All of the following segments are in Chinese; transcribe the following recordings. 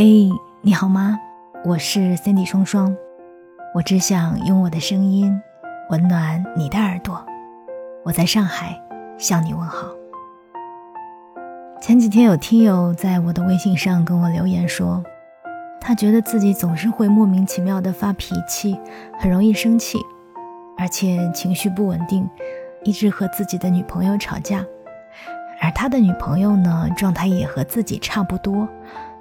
嘿，你好吗？我是 Cindy 双双，我只想用我的声音温暖你的耳朵。我在上海向你问好。前几天有听友在我的微信上跟我留言说，他觉得自己总是会莫名其妙的发脾气，很容易生气，而且情绪不稳定，一直和自己的女朋友吵架。而他的女朋友呢，状态也和自己差不多。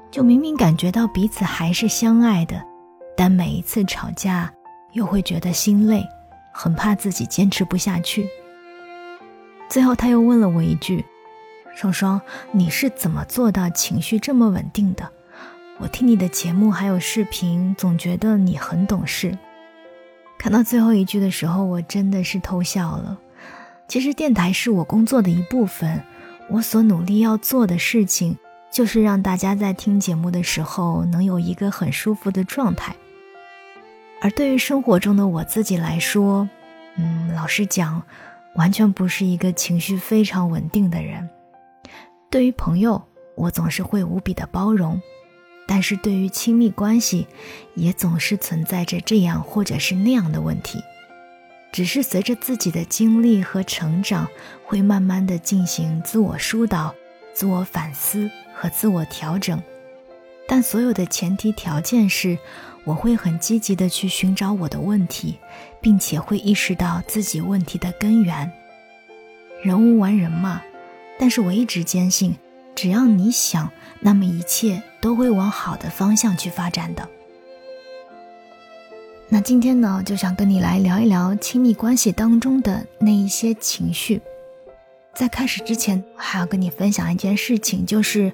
就明明感觉到彼此还是相爱的，但每一次吵架又会觉得心累，很怕自己坚持不下去。最后他又问了我一句：“双双，你是怎么做到情绪这么稳定的？我听你的节目还有视频，总觉得你很懂事。”看到最后一句的时候，我真的是偷笑了。其实电台是我工作的一部分，我所努力要做的事情。就是让大家在听节目的时候能有一个很舒服的状态。而对于生活中的我自己来说，嗯，老实讲，完全不是一个情绪非常稳定的人。对于朋友，我总是会无比的包容，但是对于亲密关系，也总是存在着这样或者是那样的问题。只是随着自己的经历和成长，会慢慢的进行自我疏导、自我反思。和自我调整，但所有的前提条件是，我会很积极的去寻找我的问题，并且会意识到自己问题的根源。人无完人嘛，但是我一直坚信，只要你想，那么一切都会往好的方向去发展的。那今天呢，就想跟你来聊一聊亲密关系当中的那一些情绪。在开始之前，我还要跟你分享一件事情，就是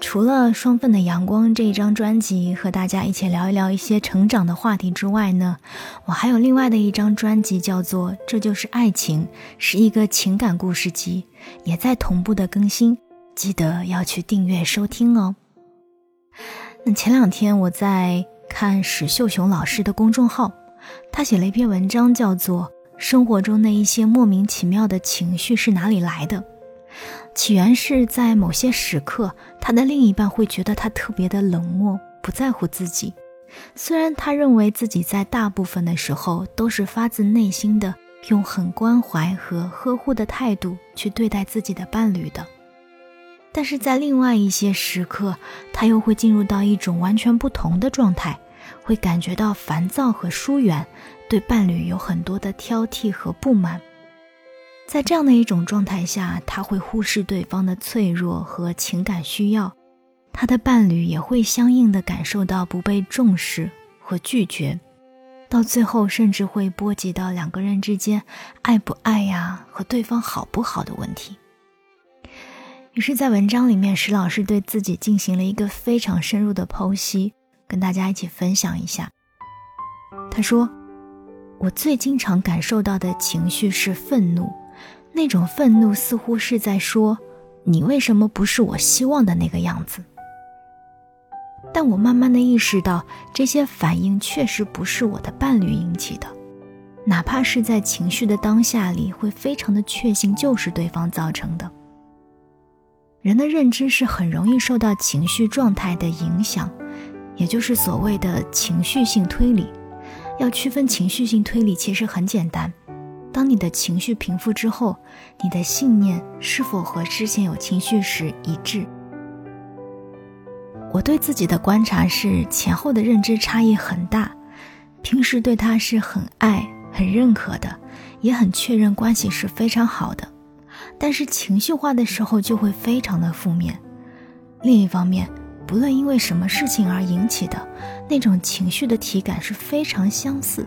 除了《双份的阳光》这一张专辑和大家一起聊一聊一些成长的话题之外呢，我还有另外的一张专辑，叫做《这就是爱情》，是一个情感故事集，也在同步的更新，记得要去订阅收听哦。那前两天我在看史秀雄老师的公众号，他写了一篇文章，叫做。生活中那一些莫名其妙的情绪是哪里来的？起源是在某些时刻，他的另一半会觉得他特别的冷漠，不在乎自己。虽然他认为自己在大部分的时候都是发自内心的，用很关怀和呵护的态度去对待自己的伴侣的，但是在另外一些时刻，他又会进入到一种完全不同的状态，会感觉到烦躁和疏远。对伴侣有很多的挑剔和不满，在这样的一种状态下，他会忽视对方的脆弱和情感需要，他的伴侣也会相应的感受到不被重视和拒绝，到最后甚至会波及到两个人之间爱不爱呀和对方好不好的问题。于是，在文章里面，石老师对自己进行了一个非常深入的剖析，跟大家一起分享一下。他说。我最经常感受到的情绪是愤怒，那种愤怒似乎是在说：“你为什么不是我希望的那个样子？”但我慢慢的意识到，这些反应确实不是我的伴侣引起的，哪怕是在情绪的当下里，会非常的确信就是对方造成的。人的认知是很容易受到情绪状态的影响，也就是所谓的情绪性推理。要区分情绪性推理其实很简单，当你的情绪平复之后，你的信念是否和之前有情绪时一致？我对自己的观察是前后的认知差异很大，平时对他是很爱、很认可的，也很确认关系是非常好的，但是情绪化的时候就会非常的负面。另一方面，不论因为什么事情而引起的那种情绪的体感是非常相似，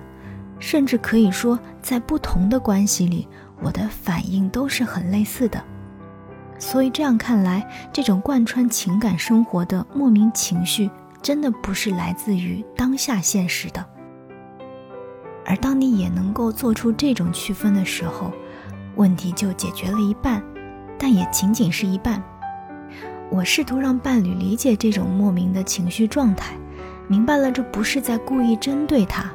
甚至可以说，在不同的关系里，我的反应都是很类似的。所以这样看来，这种贯穿情感生活的莫名情绪，真的不是来自于当下现实的。而当你也能够做出这种区分的时候，问题就解决了一半，但也仅仅是一半。我试图让伴侣理解这种莫名的情绪状态，明白了这不是在故意针对他。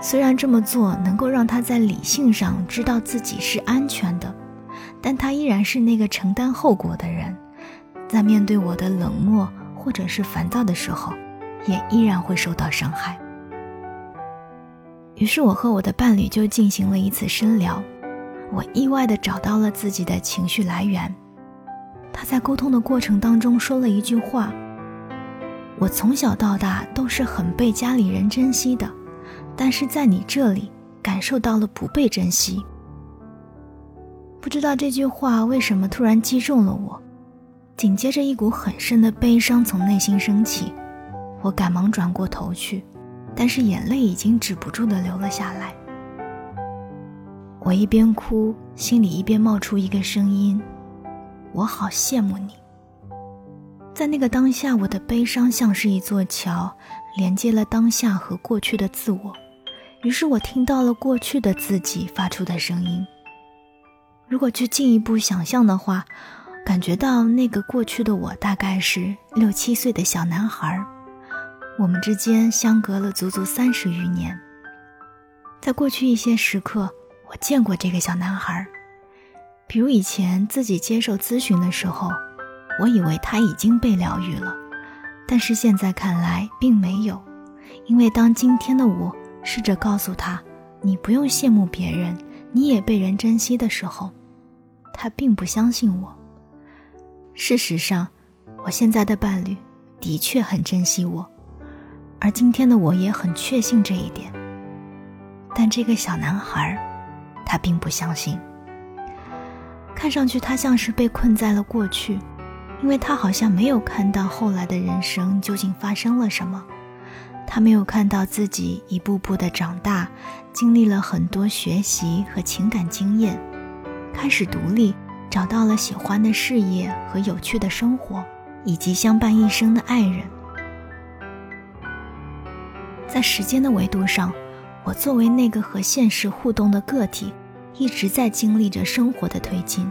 虽然这么做能够让他在理性上知道自己是安全的，但他依然是那个承担后果的人。在面对我的冷漠或者是烦躁的时候，也依然会受到伤害。于是我和我的伴侣就进行了一次深聊，我意外的找到了自己的情绪来源。他在沟通的过程当中说了一句话：“我从小到大都是很被家里人珍惜的，但是在你这里感受到了不被珍惜。”不知道这句话为什么突然击中了我，紧接着一股很深的悲伤从内心升起，我赶忙转过头去，但是眼泪已经止不住的流了下来。我一边哭，心里一边冒出一个声音。我好羡慕你。在那个当下，我的悲伤像是一座桥，连接了当下和过去的自我。于是我听到了过去的自己发出的声音。如果去进一步想象的话，感觉到那个过去的我大概是六七岁的小男孩，我们之间相隔了足足三十余年。在过去一些时刻，我见过这个小男孩。比如以前自己接受咨询的时候，我以为他已经被疗愈了，但是现在看来并没有，因为当今天的我试着告诉他“你不用羡慕别人，你也被人珍惜”的时候，他并不相信我。事实上，我现在的伴侣的确很珍惜我，而今天的我也很确信这一点，但这个小男孩，他并不相信。看上去他像是被困在了过去，因为他好像没有看到后来的人生究竟发生了什么，他没有看到自己一步步的长大，经历了很多学习和情感经验，开始独立，找到了喜欢的事业和有趣的生活，以及相伴一生的爱人。在时间的维度上，我作为那个和现实互动的个体。一直在经历着生活的推进，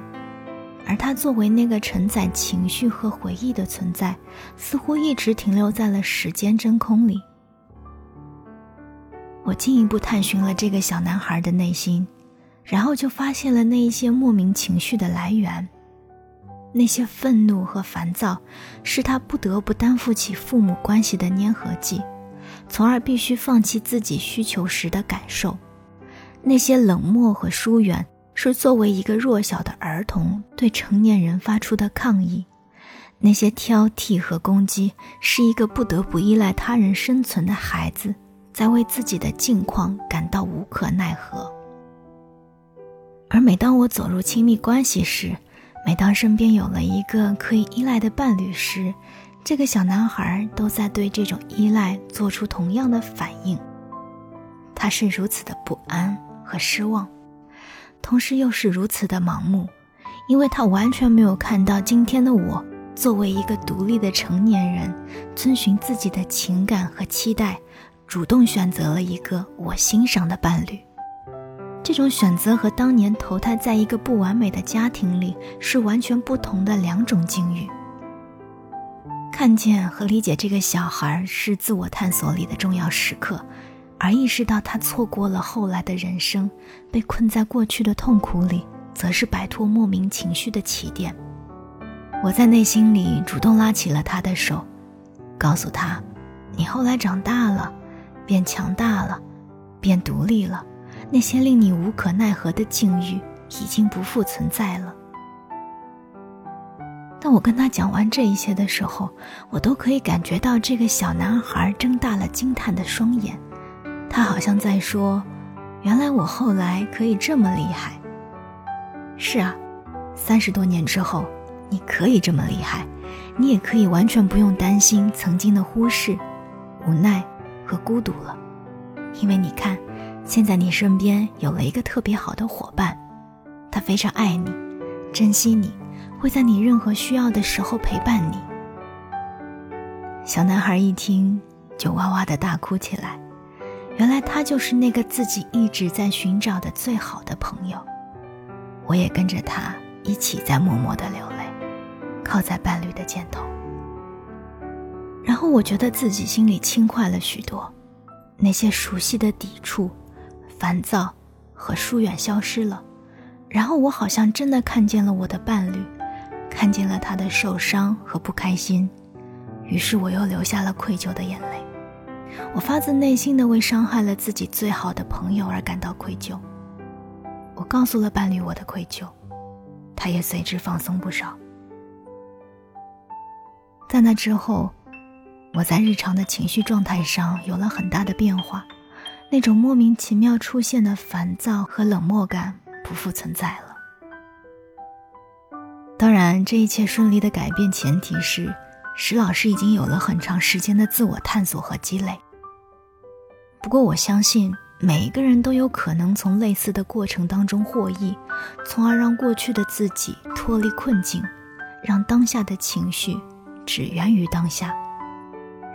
而他作为那个承载情绪和回忆的存在，似乎一直停留在了时间真空里。我进一步探寻了这个小男孩的内心，然后就发现了那一些莫名情绪的来源。那些愤怒和烦躁，是他不得不担负起父母关系的粘合剂，从而必须放弃自己需求时的感受。那些冷漠和疏远，是作为一个弱小的儿童对成年人发出的抗议；那些挑剔和攻击，是一个不得不依赖他人生存的孩子在为自己的境况感到无可奈何。而每当我走入亲密关系时，每当身边有了一个可以依赖的伴侣时，这个小男孩都在对这种依赖做出同样的反应。他是如此的不安。和失望，同时又是如此的盲目，因为他完全没有看到今天的我作为一个独立的成年人，遵循自己的情感和期待，主动选择了一个我欣赏的伴侣。这种选择和当年投胎在一个不完美的家庭里是完全不同的两种境遇。看见和理解这个小孩是自我探索里的重要时刻。而意识到他错过了后来的人生，被困在过去的痛苦里，则是摆脱莫名情绪的起点。我在内心里主动拉起了他的手，告诉他：“你后来长大了，变强大了，变独立了，那些令你无可奈何的境遇已经不复存在了。”当我跟他讲完这一切的时候，我都可以感觉到这个小男孩睁大了惊叹的双眼。他好像在说：“原来我后来可以这么厉害。”是啊，三十多年之后，你可以这么厉害，你也可以完全不用担心曾经的忽视、无奈和孤独了，因为你看，现在你身边有了一个特别好的伙伴，他非常爱你，珍惜你，会在你任何需要的时候陪伴你。小男孩一听，就哇哇的大哭起来。原来他就是那个自己一直在寻找的最好的朋友，我也跟着他一起在默默的流泪，靠在伴侣的肩头。然后我觉得自己心里轻快了许多，那些熟悉的抵触、烦躁和疏远消失了，然后我好像真的看见了我的伴侣，看见了他的受伤和不开心，于是我又流下了愧疚的眼泪。我发自内心的为伤害了自己最好的朋友而感到愧疚。我告诉了伴侣我的愧疚，他也随之放松不少。在那之后，我在日常的情绪状态上有了很大的变化，那种莫名其妙出现的烦躁和冷漠感不复存在了。当然，这一切顺利的改变前提是石老师已经有了很长时间的自我探索和积累。不过，我相信每一个人都有可能从类似的过程当中获益，从而让过去的自己脱离困境，让当下的情绪只源于当下。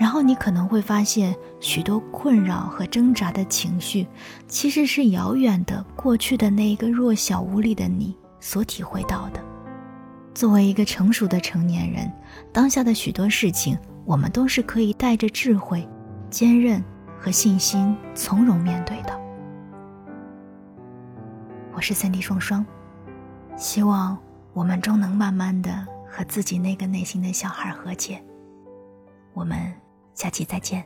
然后你可能会发现，许多困扰和挣扎的情绪，其实是遥远的过去的那一个弱小无力的你所体会到的。作为一个成熟的成年人，当下的许多事情，我们都是可以带着智慧、坚韧和信心从容面对的。我是三 D 双双，希望我们终能慢慢的和自己那个内心的小孩和解。我们下期再见。